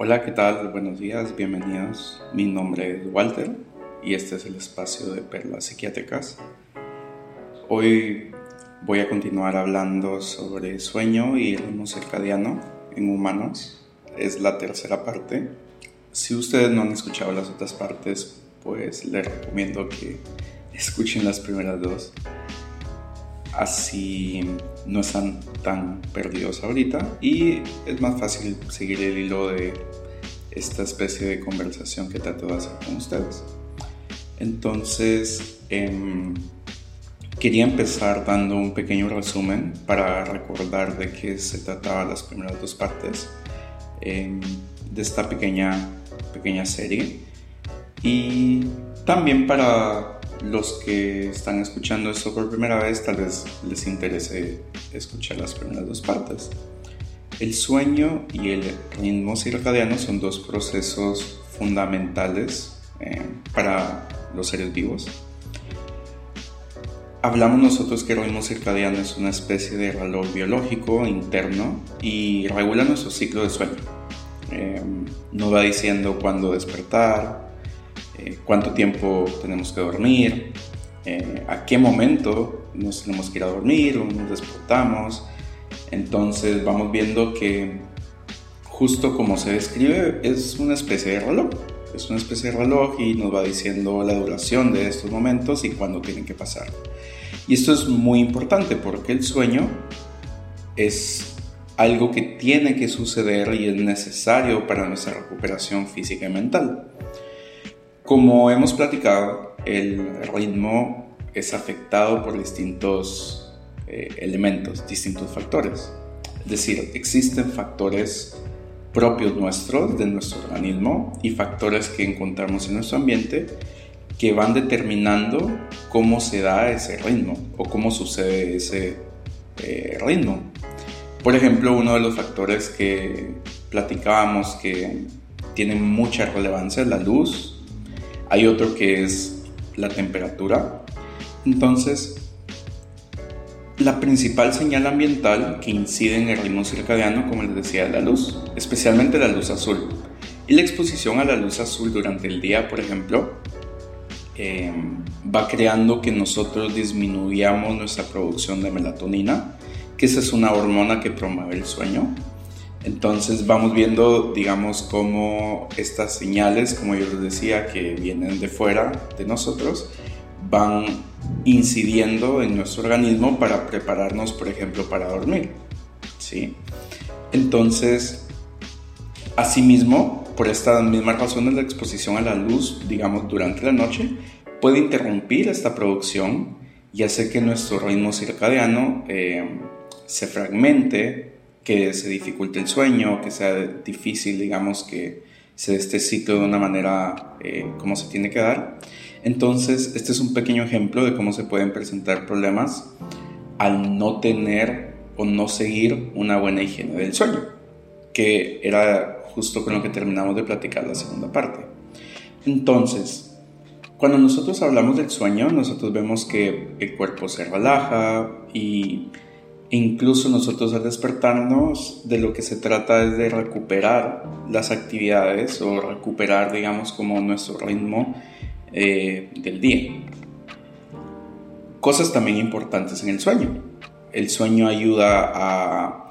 Hola, ¿qué tal? Buenos días, bienvenidos. Mi nombre es Walter y este es el espacio de Perlas Psiquiátricas. Hoy voy a continuar hablando sobre sueño y ritmo circadiano en humanos. Es la tercera parte. Si ustedes no han escuchado las otras partes, pues les recomiendo que escuchen las primeras dos. Así no están tan perdidos ahorita y es más fácil seguir el hilo de esta especie de conversación que trato de hacer con ustedes. Entonces, em, quería empezar dando un pequeño resumen para recordar de qué se trataba las primeras dos partes em, de esta pequeña, pequeña serie. Y también para los que están escuchando esto por primera vez, tal vez les interese escuchar las primeras dos partes. El sueño y el ritmo circadiano son dos procesos fundamentales eh, para los seres vivos. Hablamos nosotros que el ritmo circadiano es una especie de reloj biológico interno y regula nuestro ciclo de sueño. Eh, nos va diciendo cuándo despertar, eh, cuánto tiempo tenemos que dormir, a qué momento nos tenemos que ir a dormir o nos despertamos, entonces vamos viendo que justo como se describe es una especie de reloj. Es una especie de reloj y nos va diciendo la duración de estos momentos y cuándo tienen que pasar. Y esto es muy importante porque el sueño es algo que tiene que suceder y es necesario para nuestra recuperación física y mental. Como hemos platicado, el ritmo es afectado por distintos eh, elementos, distintos factores. Es decir, existen factores propios nuestros, de nuestro organismo, y factores que encontramos en nuestro ambiente que van determinando cómo se da ese ritmo o cómo sucede ese eh, ritmo. Por ejemplo, uno de los factores que platicábamos que tiene mucha relevancia es la luz. Hay otro que es la temperatura. Entonces, la principal señal ambiental que incide en el ritmo circadiano, como les decía, es la luz, especialmente la luz azul. Y la exposición a la luz azul durante el día, por ejemplo, eh, va creando que nosotros disminuyamos nuestra producción de melatonina, que esa es una hormona que promueve el sueño. Entonces vamos viendo, digamos, cómo estas señales, como yo les decía, que vienen de fuera de nosotros, van incidiendo en nuestro organismo para prepararnos, por ejemplo, para dormir. ¿sí? Entonces, asimismo, por esta misma razón, la exposición a la luz, digamos, durante la noche, puede interrumpir esta producción y hacer que nuestro ritmo circadiano eh, se fragmente, que se dificulte el sueño, que sea difícil, digamos, que se dé este ciclo de una manera eh, como se tiene que dar. Entonces, este es un pequeño ejemplo de cómo se pueden presentar problemas al no tener o no seguir una buena higiene del sueño, que era justo con lo que terminamos de platicar la segunda parte. Entonces, cuando nosotros hablamos del sueño, nosotros vemos que el cuerpo se relaja y incluso nosotros al despertarnos de lo que se trata es de recuperar las actividades o recuperar, digamos, como nuestro ritmo eh, del día. Cosas también importantes en el sueño. El sueño ayuda a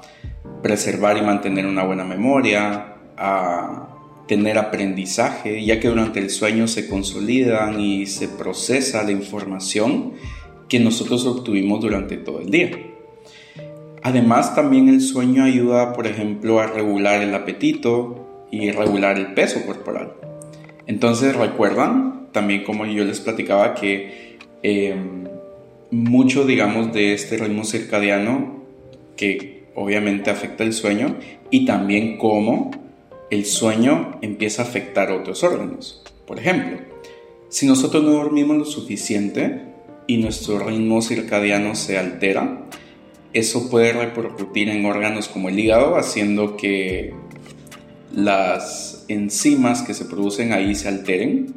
preservar y mantener una buena memoria, a tener aprendizaje, ya que durante el sueño se consolidan y se procesa la información que nosotros obtuvimos durante todo el día. Además, también el sueño ayuda, por ejemplo, a regular el apetito y regular el peso corporal. Entonces, ¿recuerdan? también como yo les platicaba que eh, mucho, digamos, de este ritmo circadiano que obviamente afecta el sueño y también cómo el sueño empieza a afectar otros órganos. Por ejemplo, si nosotros no dormimos lo suficiente y nuestro ritmo circadiano se altera, eso puede repercutir en órganos como el hígado, haciendo que las enzimas que se producen ahí se alteren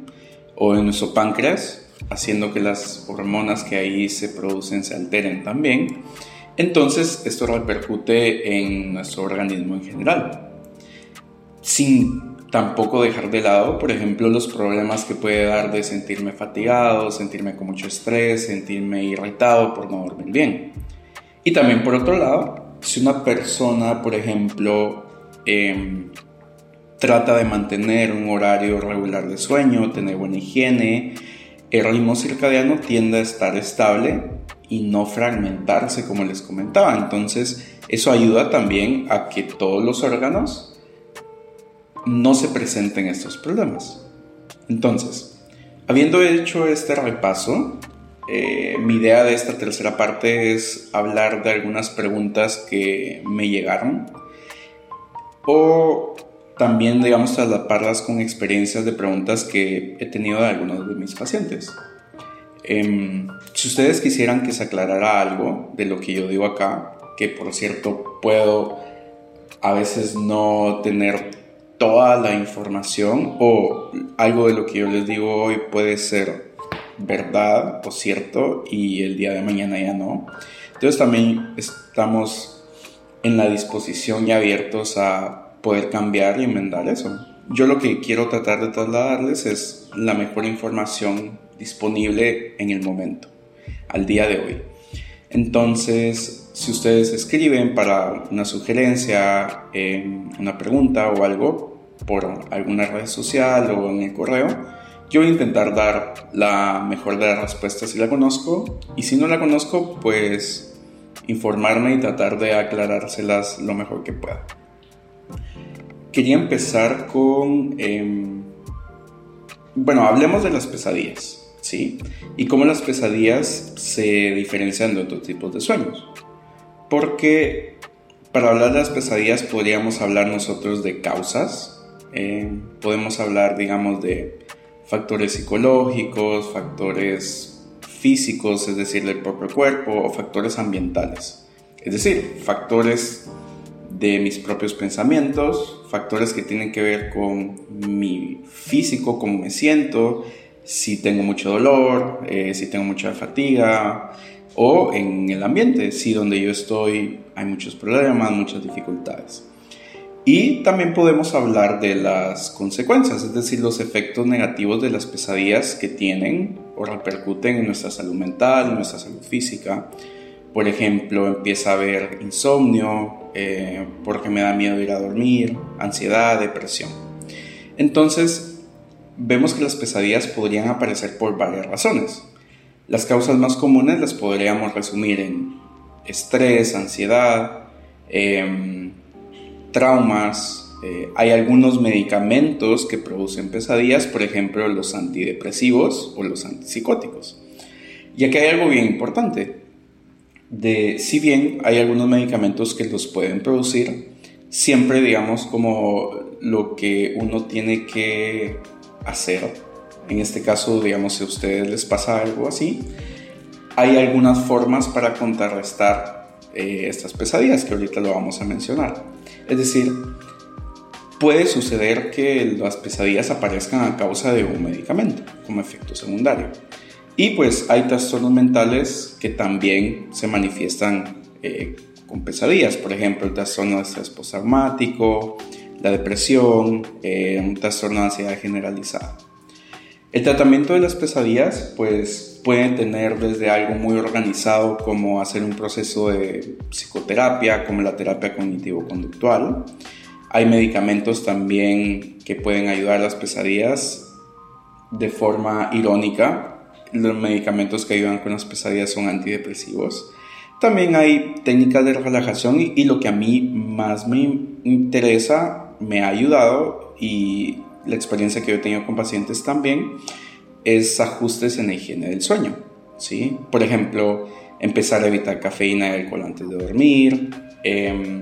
o en nuestro páncreas, haciendo que las hormonas que ahí se producen se alteren también. Entonces esto repercute en nuestro organismo en general. sin tampoco dejar de lado, por ejemplo, los problemas que puede dar de sentirme fatigado, sentirme con mucho estrés, sentirme irritado por no dormir bien. Y también por otro lado, si una persona, por ejemplo, em, trata de mantener un horario regular de sueño, tener buena higiene, el ritmo circadiano tiende a estar estable y no fragmentarse como les comentaba. Entonces, eso ayuda también a que todos los órganos no se presenten estos problemas. Entonces, habiendo hecho este repaso, eh, mi idea de esta tercera parte es hablar de algunas preguntas que me llegaron o también, digamos, traslaparlas con experiencias de preguntas que he tenido de algunos de mis pacientes. Em, si ustedes quisieran que se aclarara algo de lo que yo digo acá, que por cierto puedo a veces no tener toda la información o algo de lo que yo les digo hoy puede ser verdad o cierto y el día de mañana ya no. Entonces también estamos en la disposición y abiertos a poder cambiar y enmendar eso. Yo lo que quiero tratar de trasladarles es la mejor información disponible en el momento, al día de hoy. Entonces, si ustedes escriben para una sugerencia, em, una pregunta o algo por alguna red social o en el correo, yo voy a intentar dar la mejor de las respuestas si la conozco y si no la conozco, pues informarme y tratar de aclarárselas lo mejor que pueda. Quería empezar con... Em, bueno, hablemos de las pesadillas, ¿sí? Y cómo las pesadillas se diferencian de otros tipos de sueños. Porque para hablar de las pesadillas podríamos hablar nosotros de causas, em, podemos hablar, digamos, de factores psicológicos, factores físicos, es decir, del propio cuerpo, o factores ambientales. Es decir, factores de mis propios pensamientos, factores que tienen que ver con mi físico, cómo me siento, si tengo mucho dolor, eh, si tengo mucha fatiga, o en el ambiente, si donde yo estoy hay muchos problemas, muchas dificultades. Y también podemos hablar de las consecuencias, es decir, los efectos negativos de las pesadillas que tienen o repercuten en nuestra salud mental, en nuestra salud física. Por ejemplo, empieza a haber insomnio, eh, porque me da miedo ir a dormir, ansiedad, depresión. Entonces, vemos que las pesadillas podrían aparecer por varias razones. Las causas más comunes las podríamos resumir en estrés, ansiedad, em, traumas. Eh, hay algunos medicamentos que producen pesadillas, por ejemplo los antidepresivos o los antipsicóticos. Y aquí hay algo bien importante de, si bien hay algunos medicamentos que los pueden producir, siempre digamos como lo que uno tiene que hacer, en este caso digamos si a ustedes les pasa algo así, hay algunas formas para contrarrestar eh, estas pesadillas que ahorita lo vamos a mencionar. Es decir, puede suceder que las pesadillas aparezcan a causa de un medicamento como efecto secundario. Y pues hay trastornos mentales que también se manifiestan eh, con pesadillas, por ejemplo el trastorno de estrés postraumático, la depresión, eh, un trastorno de ansiedad generalizada. El tratamiento de las pesadillas pues puede tener desde algo muy organizado como hacer un proceso de psicoterapia, como la terapia cognitivo-conductual. Hay medicamentos también que pueden ayudar a las pesadillas de forma irónica, los medicamentos que ayudan con las pesadillas son antidepresivos. También hay técnicas de relajación y, lo que a mí más me interesa, me ha ayudado y la experiencia que yo he tenido con pacientes también es ajustes en la higiene del sueño. ¿sí? Por ejemplo, empezar a evitar cafeína y alcohol antes de dormir, em,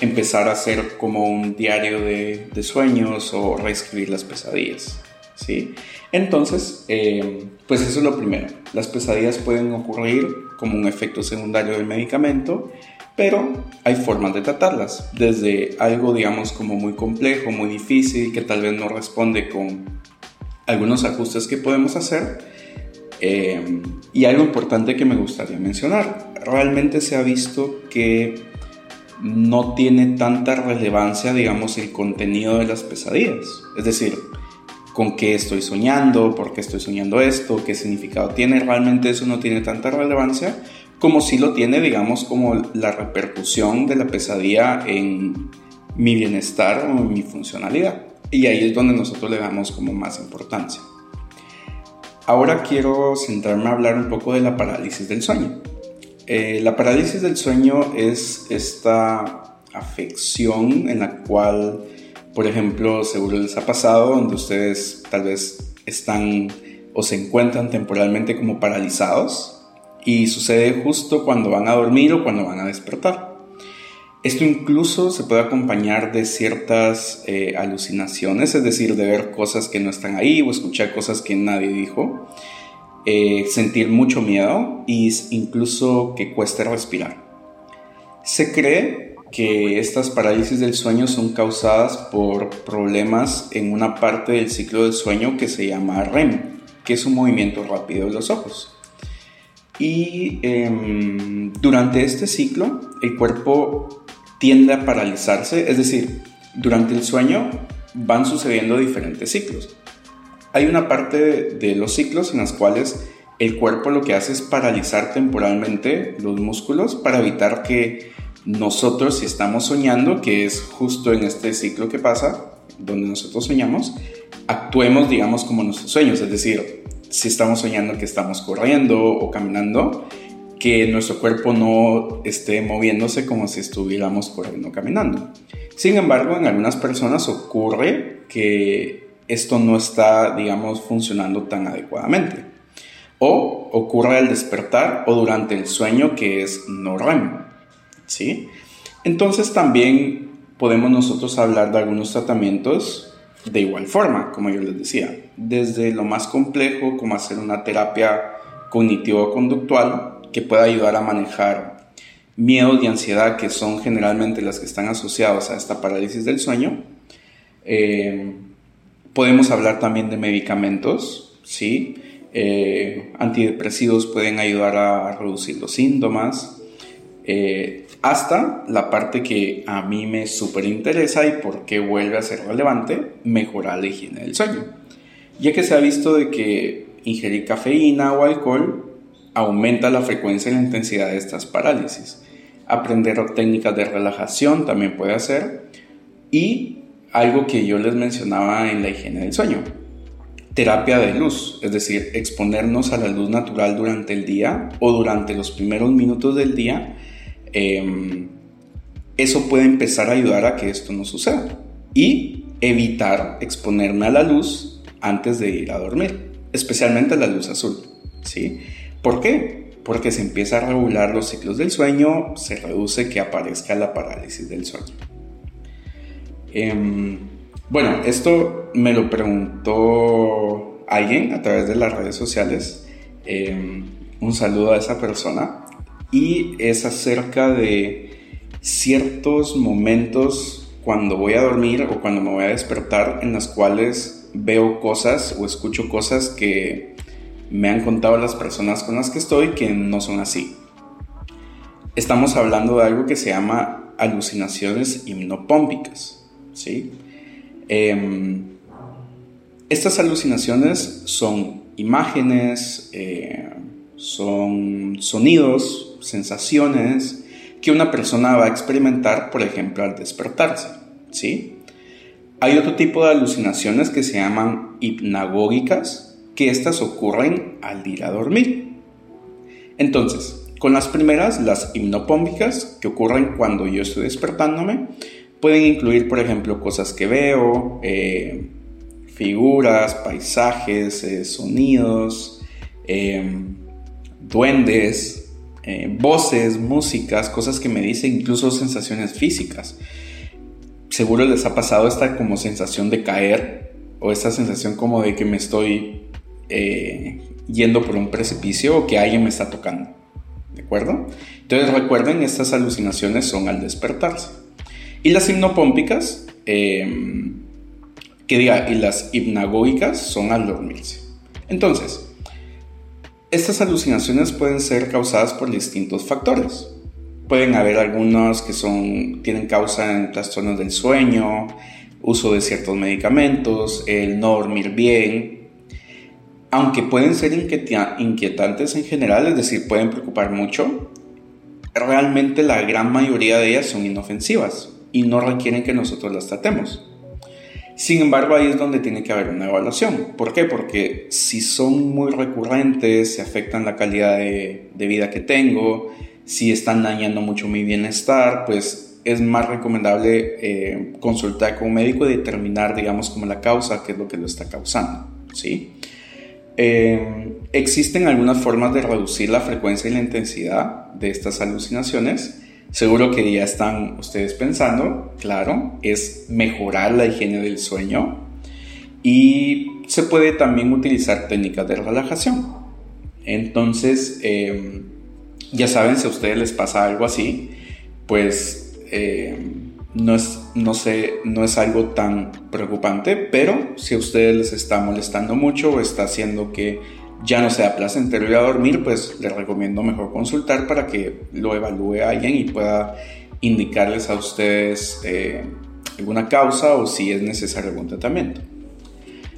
empezar a hacer como un diario de, de sueños o reescribir las pesadillas. ¿sí? Entonces, eh, pues eso es lo primero. Las pesadillas pueden ocurrir como un efecto secundario del medicamento, pero hay formas de tratarlas. Desde algo, digamos, como muy complejo, muy difícil, que tal vez no responde con algunos ajustes que podemos hacer. Eh, y algo importante que me gustaría mencionar. Realmente se ha visto que no tiene tanta relevancia, digamos, el contenido de las pesadillas. Es decir, con qué estoy soñando, por qué estoy soñando esto, qué significado tiene, realmente eso no tiene tanta relevancia como si lo tiene, digamos, como la repercusión de la pesadilla en mi bienestar o en mi funcionalidad. Y ahí es donde nosotros le damos como más importancia. Ahora quiero centrarme a hablar un poco de la parálisis del sueño. Eh, la parálisis del sueño es esta afección en la cual, por ejemplo, seguro les ha pasado, donde ustedes tal vez están o se encuentran temporalmente como paralizados y sucede justo cuando van a dormir o cuando van a despertar. Esto incluso se puede acompañar de ciertas eh, alucinaciones, es decir, de ver cosas que no están ahí o escuchar cosas que nadie dijo. Eh, sentir mucho miedo e incluso que cueste respirar. Se cree que estas parálisis del sueño son causadas por problemas en una parte del ciclo del sueño que se llama REM, que es un movimiento rápido de los ojos. Y em, durante este ciclo el cuerpo tiende a paralizarse, es decir, durante el sueño van sucediendo diferentes ciclos hay una parte de los ciclos en las cuales el cuerpo lo que hace es paralizar temporalmente los músculos para evitar que nosotros, si estamos soñando, que es justo en este ciclo que pasa, donde nosotros soñamos, actuemos, digamos, como nuestros sueños. Es decir, si estamos soñando que estamos corriendo o caminando, que nuestro cuerpo no esté moviéndose como si estuviéramos corriendo caminando. Sin embargo, en algunas personas ocurre que esto no está, digamos, funcionando tan adecuadamente. O ocurre al despertar o durante el sueño que es no REM. ¿sí? Entonces también podemos nosotros hablar de algunos tratamientos de igual forma, como yo les decía, desde lo más complejo como hacer una terapia cognitivo-conductual que pueda ayudar a manejar miedos y ansiedad que son generalmente las que están asociados a esta parálisis del sueño. Eh, Podemos hablar también de medicamentos, ¿sí? Eh, antidepresivos pueden ayudar a reducir los síntomas, eh, hasta la parte que a mí me súper interesa y por qué vuelve a ser relevante, mejorar la higiene del sueño. Ya que se ha visto de que ingerir cafeína o alcohol aumenta la frecuencia y la intensidad de estas parálisis. Aprender técnicas de relajación también puede hacer y algo que yo les mencionaba en la higiene del sueño. Terapia de luz, es decir, exponernos a la luz natural durante el día o durante los primeros minutos del día. Em, eso puede empezar a ayudar a que esto no suceda. Y evitar exponerme a la luz antes de ir a dormir, especialmente a la luz azul. ¿sí? ¿Por qué? Porque se empieza a regular los ciclos del sueño, se reduce que aparezca la parálisis del sueño. Em, bueno, esto me lo preguntó alguien a través de las redes sociales. Em, un saludo a esa persona. Y es acerca de ciertos momentos cuando voy a dormir o cuando me voy a despertar en las cuales veo cosas o escucho cosas que me han contado las personas con las que estoy que no son así. Estamos hablando de algo que se llama alucinaciones hipnopómpicas. ¿sí? Em, estas alucinaciones son imágenes, eh, son sonidos, sensaciones que una persona va a experimentar, por ejemplo, al despertarse, ¿sí? Hay otro tipo de alucinaciones que se llaman hipnagógicas, que estas ocurren al ir a dormir. Entonces, con las primeras, las hipnopómbicas, que ocurren cuando yo estoy despertándome, Pueden incluir, por ejemplo, cosas que veo, eh, figuras, paisajes, eh, sonidos, em, duendes, eh, voces, músicas, cosas que me dicen, incluso sensaciones físicas. Seguro les ha pasado esta como sensación de caer o esta sensación como de que me estoy yendo por un precipicio o que alguien me está tocando. ¿De acuerdo? Entonces recuerden, estas alucinaciones son al despertarse. Y las hipnopómpicas, em, que diga, y las hipnagógicas son al dormirse. Entonces, estas alucinaciones pueden ser causadas por distintos factores. pueden haber algunos que son, tienen causa en trastornos del sueño, uso de ciertos medicamentos, el no dormir bien, aunque pueden ser inquietantes en general, es decir, pueden preocupar mucho, realmente la gran mayoría de ellas son inofensivas y no requieren que nosotros las tratemos. Sin embargo, ahí es donde tiene que haber una evaluación. ¿Por qué? Porque si son muy recurrentes, se afectan la calidad de, vida que tengo, si están dañando mucho mi bienestar, pues es más recomendable eh, consultar con un médico y determinar, digamos, como la causa, qué es lo que lo está causando. ¿sí? Eh, existen algunas formas de reducir la frecuencia y la intensidad de estas alucinaciones Seguro que ya están ustedes pensando, claro, es mejorar la higiene del sueño y se puede también utilizar técnicas de relajación. Entonces, em, ya saben, si a ustedes les pasa algo así, pues em, no, es, no, sé, no es algo tan preocupante, pero si a ustedes les está molestando mucho o está haciendo que ya no sea placentero ir a dormir, pues les recomiendo mejor consultar para que lo evalúe alguien y pueda indicarles a ustedes eh, alguna causa o si es necesario algún tratamiento.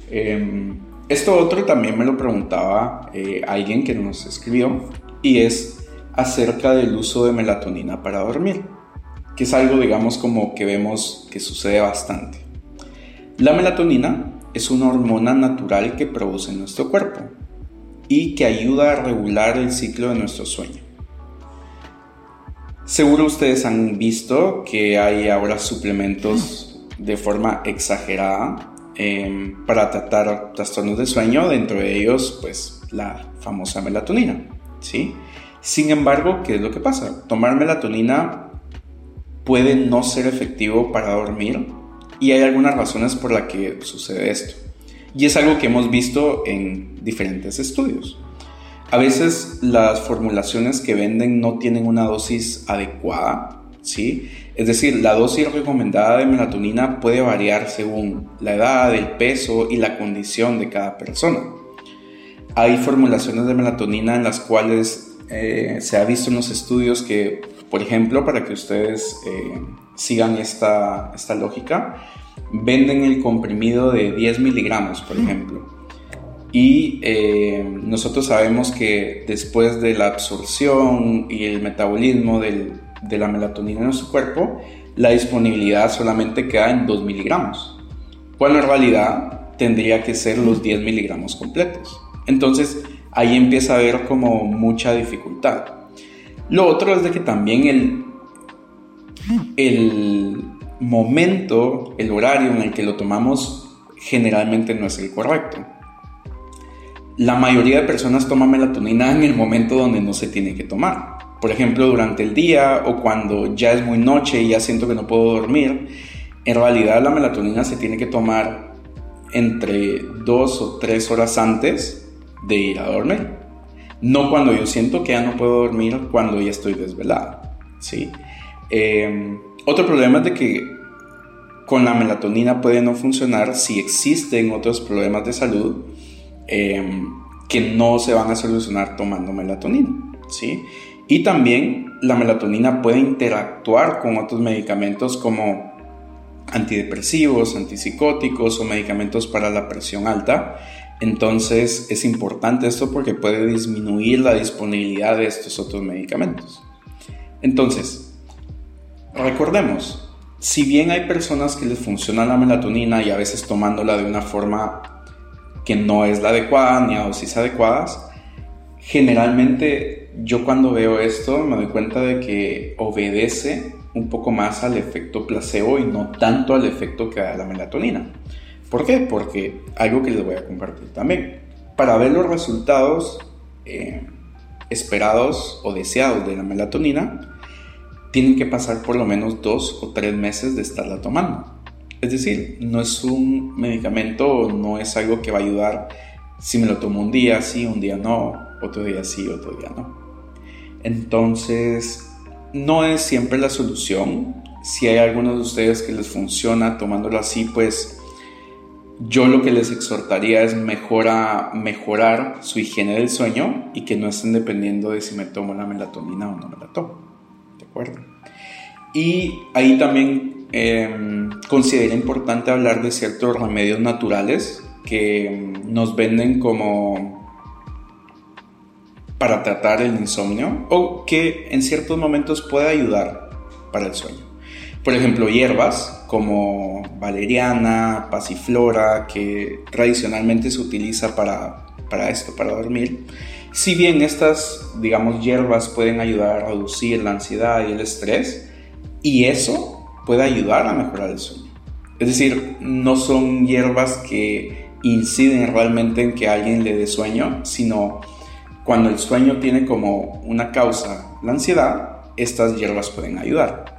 Em, esto otro también me lo preguntaba eh, alguien que nos escribió y es acerca del uso de melatonina para dormir, que es algo digamos como que vemos que sucede bastante. La melatonina es una hormona natural que produce nuestro cuerpo y que ayuda a regular el ciclo de nuestro sueño. Seguro ustedes han visto que hay ahora suplementos de forma exagerada em, para tratar trastornos de sueño, dentro de ellos pues la famosa melatonina, ¿sí? Sin embargo, ¿qué es lo que pasa? Tomar melatonina puede no ser efectivo para dormir y hay algunas razones por las que sucede esto. Y es algo que hemos visto en diferentes estudios. A veces las formulaciones que venden no tienen una dosis adecuada, ¿sí? Es decir, la dosis recomendada de melatonina puede variar según la edad, el peso y la condición de cada persona. Hay formulaciones de melatonina en las cuales eh, se ha visto en los estudios que, por ejemplo, para que ustedes eh, sigan esta, esta lógica, venden el comprimido de 10 miligramos, por ejemplo. Y eh, nosotros sabemos que después de la absorción y el metabolismo de la melatonina en nuestro cuerpo, la disponibilidad solamente queda en 2 miligramos, cuando en realidad tendría que ser los 10 miligramos completos. Entonces ahí empieza a haber como mucha dificultad. Lo otro es de que también el, el momento, el horario en el que lo tomamos generalmente no es el correcto. La mayoría de personas toman melatonina en el momento donde no se tiene que tomar. Por ejemplo, durante el día o cuando ya es muy noche y ya siento que no puedo dormir. En realidad la melatonina se tiene que tomar entre dos o tres horas antes de ir a dormir. No cuando yo siento que ya no puedo dormir, cuando ya estoy desvelado. ¿sí? Eh, otro problema es de que con la melatonina puede no funcionar si existen otros problemas de salud em, que no se van a solucionar tomando melatonina. ¿sí? Y también la melatonina puede interactuar con otros medicamentos como antidepresivos, antipsicóticos o medicamentos para la presión alta. Entonces es importante esto porque puede disminuir la disponibilidad de estos otros medicamentos. Entonces, Recordemos, si bien hay personas que les funciona la melatonina y a veces tomándola de una forma que no es la adecuada ni a dosis adecuadas, generalmente yo cuando veo esto me doy cuenta de que obedece un poco más al efecto placebo y no tanto al efecto que da la melatonina. ¿Por qué? Porque algo que les voy a compartir también. Para ver los resultados eh, esperados o deseados de la melatonina, tienen que pasar por lo menos dos o tres meses de estarla tomando. Es decir, no es un medicamento, no es algo que va a ayudar si me lo tomo un día sí, un día no, otro día sí, otro día no. Entonces, no es siempre la solución. Si hay algunos de ustedes que les funciona tomándolo así, pues yo lo que les exhortaría es mejora, mejorar su higiene del sueño y que no estén dependiendo de si me tomo la melatonina o no me la tomo. acuerdo? Y ahí también eh, considera importante hablar de ciertos remedios naturales que nos venden como para tratar el insomnio o que en ciertos momentos puede ayudar para el sueño. Por ejemplo, hierbas como valeriana, pasiflora, que tradicionalmente se utiliza para, para esto, para dormir. Si bien estas, digamos, hierbas pueden ayudar a reducir la ansiedad y el estrés, y eso puede ayudar a mejorar el sueño. Es decir, no son hierbas que inciden realmente en que alguien le dé sueño, sino cuando el sueño tiene como una causa la ansiedad, estas hierbas pueden ayudar.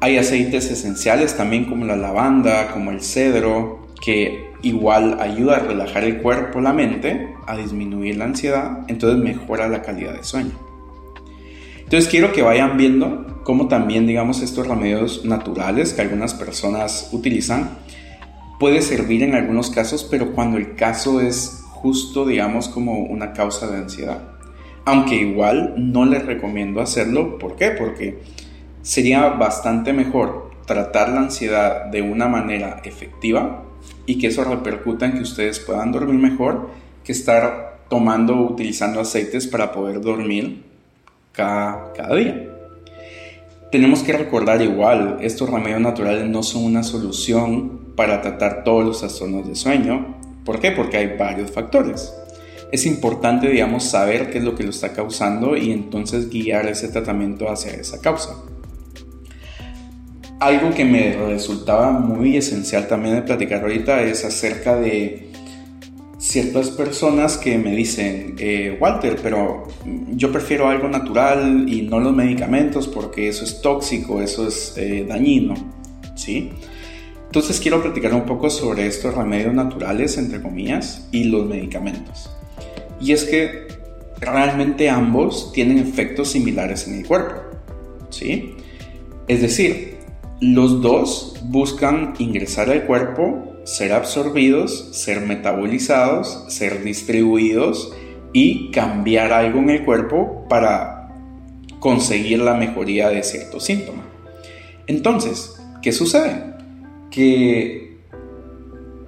Hay aceites esenciales también como la lavanda, como el cedro, que igual ayuda a relajar el cuerpo, la mente, a disminuir la ansiedad, entonces mejora la calidad de sueño. Entonces quiero que vayan viendo cómo también, digamos, estos remedios naturales que algunas personas utilizan puede servir en algunos casos, pero cuando el caso es justo, digamos, como una causa de ansiedad. Aunque igual no les recomiendo hacerlo, ¿por qué? Porque sería bastante mejor tratar la ansiedad de una manera efectiva y que eso repercuta en que ustedes puedan dormir mejor que estar tomando o utilizando aceites para poder dormir cada, cada día. Tenemos que recordar igual, estos remedios naturales no son una solución para tratar todos los trastornos de sueño. ¿Por qué? Porque hay varios factores. Es importante, digamos, saber qué es lo que lo está causando y entonces guiar ese tratamiento hacia esa causa algo que me resultaba muy esencial también de platicar ahorita es acerca de ciertas personas que me dicen, eh, Walter, pero yo prefiero algo natural y no los medicamentos porque eso es tóxico, eso es eh, dañino, ¿sí? Entonces quiero platicar un poco sobre estos remedios naturales, entre comillas, y los medicamentos. Y es que realmente ambos tienen efectos similares en el cuerpo, ¿sí? Es decir, los dos buscan ingresar al cuerpo, ser absorbidos, ser metabolizados, ser distribuidos y cambiar algo en el cuerpo para conseguir la mejoría de cierto síntoma. Entonces, ¿qué sucede? Que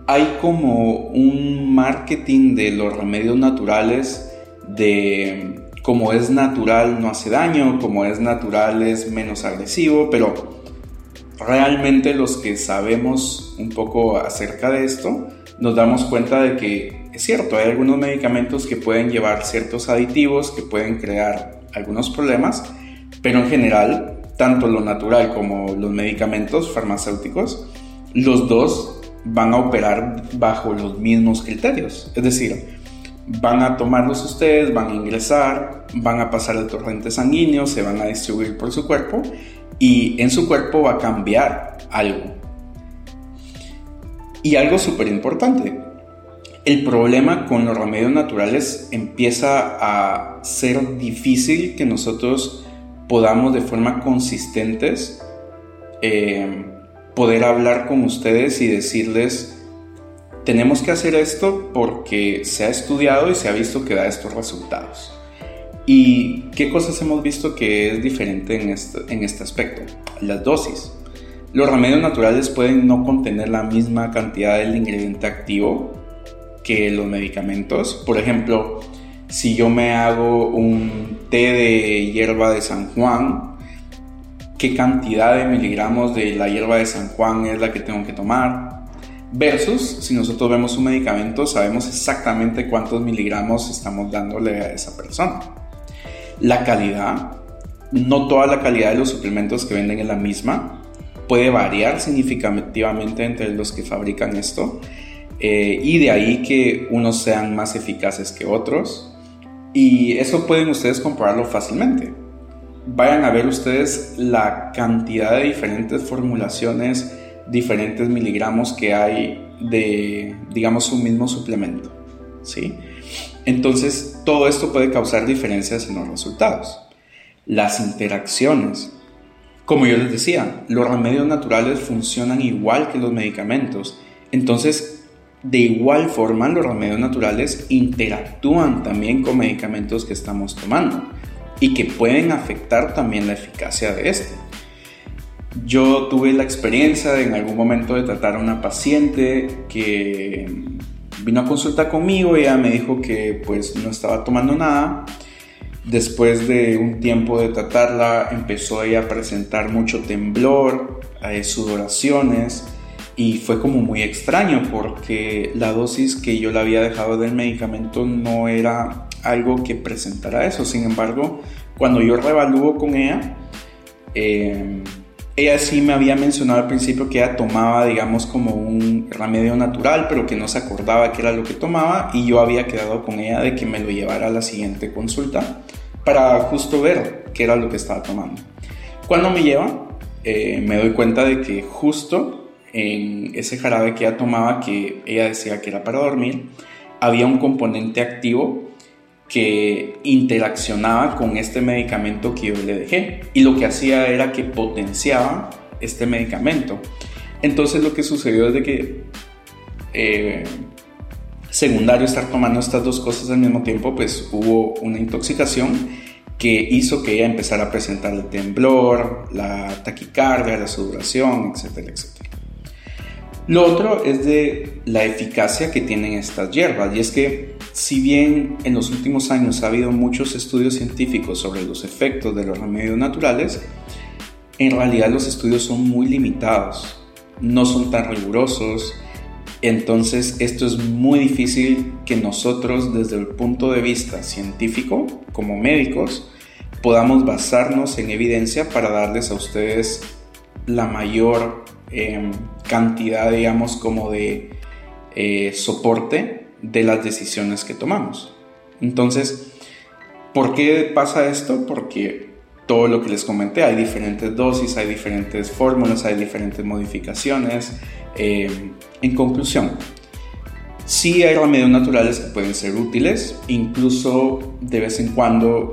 hay como un marketing de los remedios naturales de como es natural no hace daño, como es natural es menos agresivo, pero realmente los que sabemos un poco acerca de esto, nos damos cuenta de que es cierto, hay algunos medicamentos que pueden llevar ciertos aditivos que pueden crear algunos problemas, pero en general, tanto lo natural como los medicamentos farmacéuticos, los dos van a operar bajo los mismos criterios. Es decir, van a tomarlos ustedes, van a ingresar, van a pasar el torrente sanguíneo, se van a distribuir por su cuerpo y en su cuerpo va a cambiar algo. Y algo súper importante, el problema con los remedios naturales empieza a ser difícil que nosotros podamos de forma consistentes eh, poder hablar con ustedes y decirles, tenemos que hacer esto porque se ha estudiado y se ha visto que da estos resultados. ¿Y qué cosas hemos visto que es diferente en este, en este aspecto? Las dosis. Los remedios naturales pueden no contener la misma cantidad del ingrediente activo que los medicamentos. Por ejemplo, si yo me hago un té de hierba de San Juan, ¿qué cantidad de miligramos de la hierba de San Juan es la que tengo que tomar? Versus, si nosotros vemos un medicamento, sabemos exactamente cuántos miligramos estamos dándole a esa persona. La calidad, no toda la calidad de los suplementos que venden es la misma, puede variar significativamente entre los que fabrican esto eh, y de ahí que unos sean más eficaces que otros y eso pueden ustedes comprobarlo fácilmente. Vayan a ver ustedes la cantidad de diferentes formulaciones, diferentes miligramos que hay de, digamos, un mismo suplemento. ¿sí? Entonces, todo esto puede causar diferencias en los resultados. Las interacciones. Como yo les decía, los remedios naturales funcionan igual que los medicamentos. Entonces, de igual forma, los remedios naturales interactúan también con medicamentos que estamos tomando. y que pueden afectar también la eficacia de este. Yo tuve la experiencia en algún momento de tratar a una paciente que vino a consulta conmigo, ella me dijo que pues no estaba tomando nada. Después de un tiempo de tratarla empezó ella a presentar mucho temblor, eh, sudoraciones y fue como muy extraño porque la dosis que yo le había dejado del medicamento no era algo que presentara eso. Sin embargo, cuando yo reevalúo con ella, eh, ella sí me había mencionado al principio que ella tomaba, digamos, como un remedio natural, pero que no se acordaba qué era lo que tomaba y yo había quedado con ella de que me lo llevara a la siguiente consulta para justo ver qué era lo que estaba tomando. Cuando me lleva, eh, me doy cuenta de que justo en ese jarabe que ella tomaba, que ella decía que era para dormir, había un componente activo que interaccionaba con este medicamento que yo le dejé y lo que hacía era que potenciaba este medicamento. Entonces lo que sucedió es de que eh, secundario estar tomando estas dos cosas al mismo tiempo, pues hubo una intoxicación que hizo que ella empezara a presentar el temblor, la taquicardia, la sudoración, etcétera, etcétera. Lo otro es de la eficacia que tienen estas hierbas y es que si bien en los últimos años ha habido muchos estudios científicos sobre los efectos de los remedios naturales, en realidad los estudios son muy limitados, no son tan rigurosos, entonces esto es muy difícil que nosotros desde el punto de vista científico, como médicos, podamos basarnos en evidencia para darles a ustedes la mayor em, cantidad, digamos, como de eh, soporte de las decisiones que tomamos. Entonces, ¿por qué pasa esto? Porque todo lo que les comenté, hay diferentes dosis, hay diferentes fórmulas, hay diferentes modificaciones. Eh, en conclusión, sí hay remedios naturales que pueden ser útiles, incluso de vez en cuando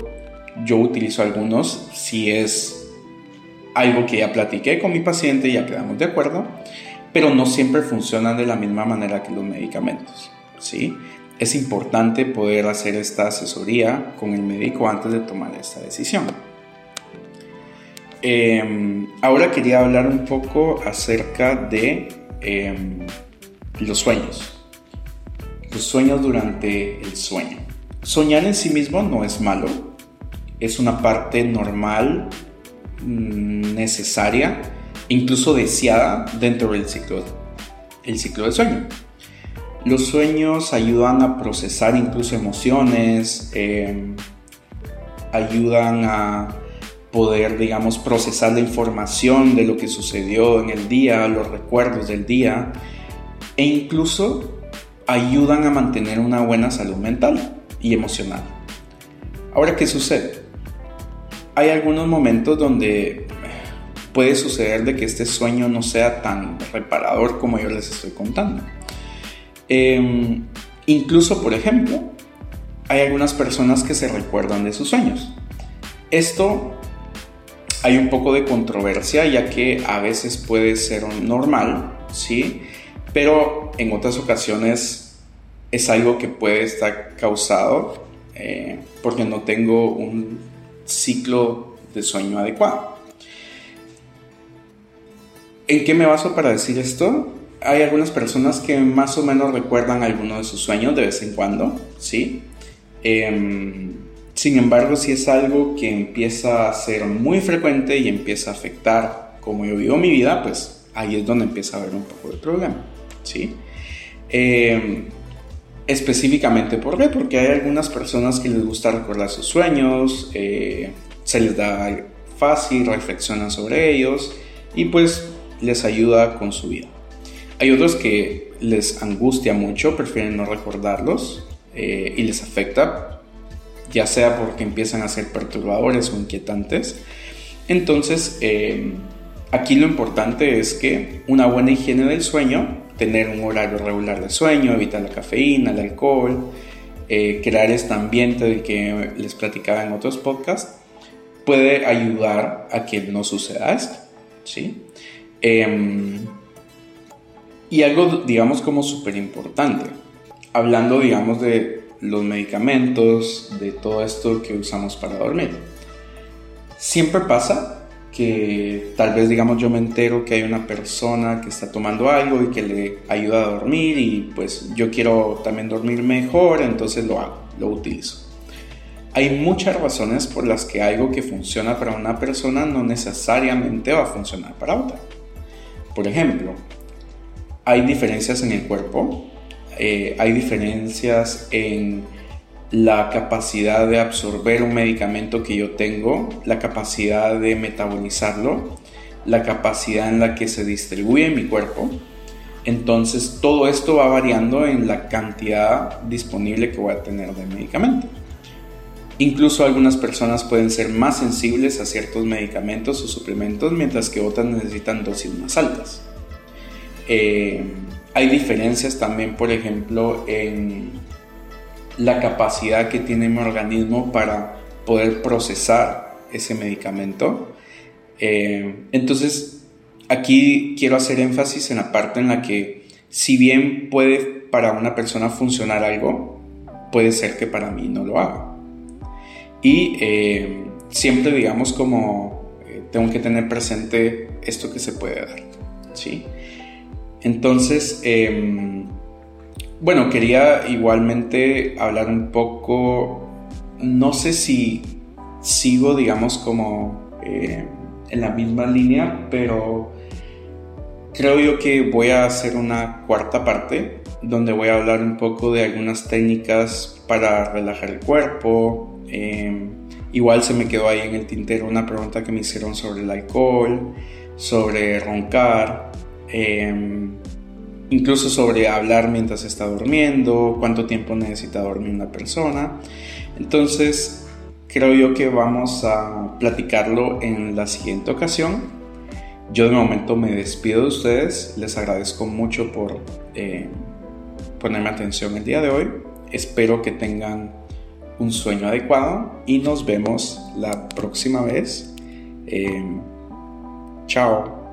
yo utilizo algunos si es algo que ya platiqué con mi paciente, y ya quedamos de acuerdo, pero no siempre funcionan de la misma manera que los medicamentos. ¿Sí? Es importante poder hacer esta asesoría con el médico antes de tomar esta decisión. Em, ahora quería hablar un poco acerca de em, los sueños. Los sueños durante el sueño. Soñar en sí mismo no es malo, es una parte normal, mm, necesaria, incluso deseada dentro del ciclo, el ciclo del sueño. Los sueños ayudan a procesar incluso emociones, em, ayudan a poder, digamos, procesar la información de lo que sucedió en el día, los recuerdos del día, e incluso ayudan a mantener una buena salud mental y emocional. Ahora, ¿qué sucede? Hay algunos momentos donde puede suceder de que este sueño no sea tan reparador como yo les estoy contando. Em, incluso, por ejemplo, hay algunas personas que se recuerdan de sus sueños. Esto hay un poco de controversia ya que a veces puede ser normal, ¿sí? Pero en otras ocasiones es algo que puede estar causado eh, porque no tengo un ciclo de sueño adecuado. ¿En qué me baso para decir esto? Hay algunas personas que más o menos recuerdan alguno de sus sueños de vez en cuando, ¿sí? Em, sin embargo, si es algo que empieza a ser muy frecuente y empieza a afectar cómo yo vivo mi vida, pues ahí es donde empieza a haber un poco de problema, ¿sí? Em, específicamente, ¿por qué? Porque hay algunas personas que les gusta recordar sus sueños, eh, se les da fácil, reflexionan sobre ellos y pues les ayuda con su vida. Hay otros que les angustia mucho, prefieren no recordarlos eh, y les afecta, ya sea porque empiezan a ser perturbadores o inquietantes. Entonces, eh, aquí lo importante es que una buena higiene del sueño, tener un horario regular de sueño, evitar la cafeína, el alcohol, eh, crear este ambiente del que les platicaba en otros podcasts, puede ayudar a que no suceda esto. ¿sí? Em, y algo, digamos, como súper importante, hablando, digamos, de los medicamentos, de todo esto que usamos para dormir. siempre pasa que tal vez digamos yo me entero que hay una persona que está tomando algo y que le ayuda a dormir y pues yo quiero también dormir mejor, entonces lo hago, lo utilizo. Hay muchas razones por las que algo que funciona para una persona no necesariamente va a funcionar para otra. Por ejemplo, hay diferencias en el cuerpo, eh, hay diferencias en la capacidad de absorber un medicamento que yo tengo, la capacidad de metabolizarlo, la capacidad en la que se distribuye en mi cuerpo. Entonces todo esto va variando en la cantidad disponible que voy a tener de medicamento. Incluso algunas personas pueden ser más sensibles a ciertos medicamentos o suplementos mientras que otras necesitan dosis más altas. Eh, hay diferencias también, por ejemplo, en la capacidad que tiene mi organismo para poder procesar ese medicamento. Eh, entonces, aquí quiero hacer énfasis en la parte en la que si bien puede para una persona funcionar algo, puede ser que para mí no lo haga. Y eh, siempre, digamos, como eh, tengo que tener presente esto que se puede dar. ¿sí? Entonces, em, bueno, quería igualmente hablar un poco, no sé si sigo, digamos, como eh, en la misma línea, pero creo yo que voy a hacer una cuarta parte donde voy a hablar un poco de algunas técnicas para relajar el cuerpo. Em, igual se me quedó ahí en el tintero una pregunta que me hicieron sobre el alcohol, sobre roncar. Em, incluso sobre hablar mientras está durmiendo, cuánto tiempo necesita dormir una persona. Entonces, creo yo que vamos a platicarlo en la siguiente ocasión. Yo de momento me despido de ustedes, les agradezco mucho por eh, ponerme atención el día de hoy. Espero que tengan un sueño adecuado y nos vemos la próxima vez. Eh, chao.